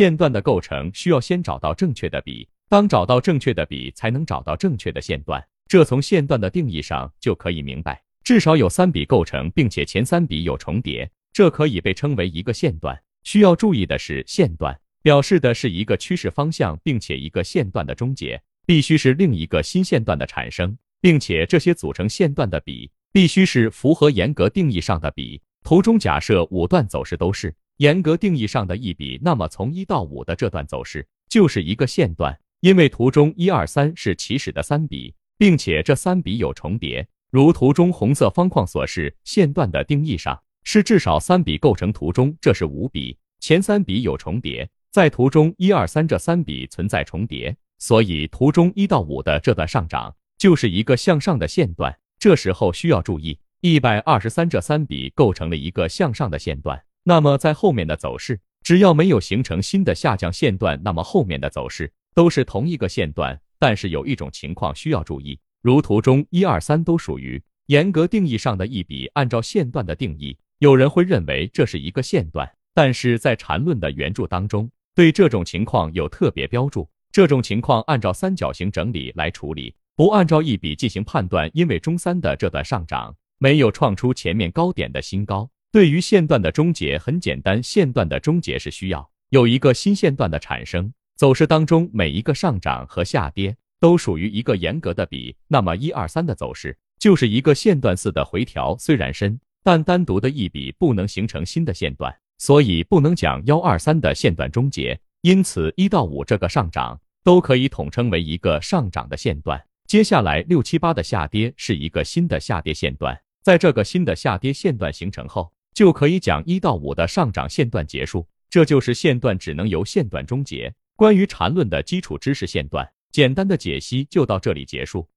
线段的构成需要先找到正确的笔，当找到正确的笔，才能找到正确的线段。这从线段的定义上就可以明白，至少有三笔构成，并且前三笔有重叠，这可以被称为一个线段。需要注意的是，线段表示的是一个趋势方向，并且一个线段的终结必须是另一个新线段的产生，并且这些组成线段的笔必须是符合严格定义上的笔。图中假设五段走势都是严格定义上的一笔，那么从一到五的这段走势就是一个线段，因为图中一二三是起始的三笔，并且这三笔有重叠，如图中红色方框所示，线段的定义上是至少三笔构成图中，这是五笔，前三笔有重叠，在图中一二三这三笔存在重叠，所以图中一到五的这段上涨就是一个向上的线段，这时候需要注意。一百二十三这三笔构成了一个向上的线段，那么在后面的走势，只要没有形成新的下降线段，那么后面的走势都是同一个线段。但是有一种情况需要注意，如图中一二三都属于严格定义上的一笔，按照线段的定义，有人会认为这是一个线段，但是在缠论的原著当中，对这种情况有特别标注，这种情况按照三角形整理来处理，不按照一笔进行判断，因为中三的这段上涨。没有创出前面高点的新高。对于线段的终结很简单，线段的终结是需要有一个新线段的产生。走势当中每一个上涨和下跌都属于一个严格的比，那么一二三的走势就是一个线段似的回调，虽然深，但单独的一笔不能形成新的线段，所以不能讲幺二三的线段终结。因此一到五这个上涨都可以统称为一个上涨的线段。接下来六七八的下跌是一个新的下跌线段。在这个新的下跌线段形成后，就可以讲一到五的上涨线段结束，这就是线段只能由线段终结。关于缠论的基础知识，线段简单的解析就到这里结束。